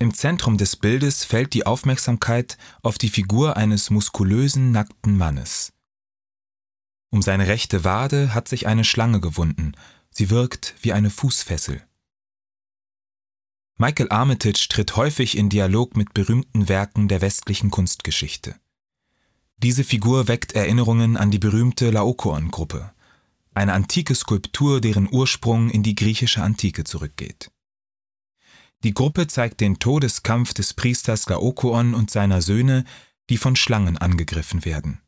Im Zentrum des Bildes fällt die Aufmerksamkeit auf die Figur eines muskulösen, nackten Mannes. Um seine rechte Wade hat sich eine Schlange gewunden, sie wirkt wie eine Fußfessel. Michael Armitage tritt häufig in Dialog mit berühmten Werken der westlichen Kunstgeschichte. Diese Figur weckt Erinnerungen an die berühmte Laokoon-Gruppe, eine antike Skulptur, deren Ursprung in die griechische Antike zurückgeht. Die Gruppe zeigt den Todeskampf des Priesters Laokoon und seiner Söhne, die von Schlangen angegriffen werden.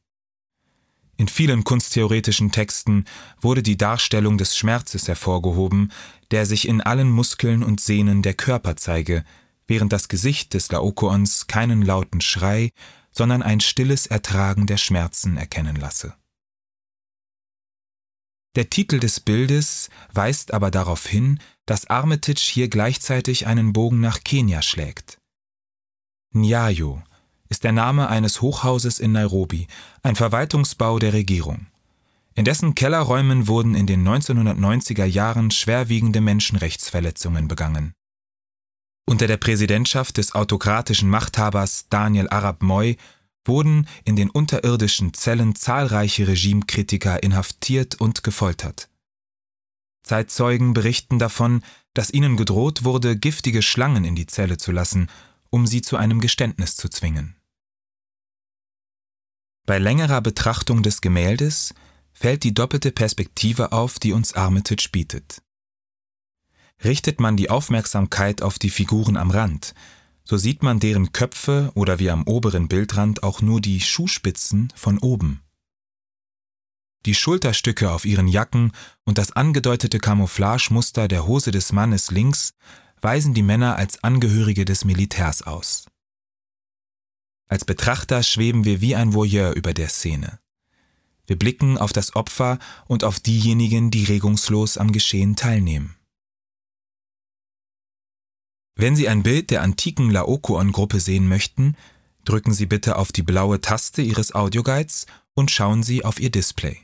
In vielen kunsttheoretischen Texten wurde die Darstellung des Schmerzes hervorgehoben, der sich in allen Muskeln und Sehnen der Körper zeige, während das Gesicht des Laokoons keinen lauten Schrei, sondern ein stilles Ertragen der Schmerzen erkennen lasse. Der Titel des Bildes weist aber darauf hin, dass Armitage hier gleichzeitig einen Bogen nach Kenia schlägt. Nyayo ist der Name eines Hochhauses in Nairobi, ein Verwaltungsbau der Regierung. In dessen Kellerräumen wurden in den 1990er Jahren schwerwiegende Menschenrechtsverletzungen begangen. Unter der Präsidentschaft des autokratischen Machthabers Daniel Arap Moi wurden in den unterirdischen Zellen zahlreiche Regimekritiker inhaftiert und gefoltert. Zeitzeugen berichten davon, dass ihnen gedroht wurde, giftige Schlangen in die Zelle zu lassen, um sie zu einem Geständnis zu zwingen. Bei längerer Betrachtung des Gemäldes fällt die doppelte Perspektive auf, die uns Armitage bietet. Richtet man die Aufmerksamkeit auf die Figuren am Rand, so sieht man deren Köpfe oder wie am oberen Bildrand auch nur die Schuhspitzen von oben. Die Schulterstücke auf ihren Jacken und das angedeutete Camouflagemuster der Hose des Mannes links weisen die Männer als Angehörige des Militärs aus. Als Betrachter schweben wir wie ein Voyeur über der Szene. Wir blicken auf das Opfer und auf diejenigen, die regungslos am Geschehen teilnehmen. Wenn Sie ein Bild der antiken Laokoon-Gruppe sehen möchten, drücken Sie bitte auf die blaue Taste Ihres Audioguides und schauen Sie auf Ihr Display.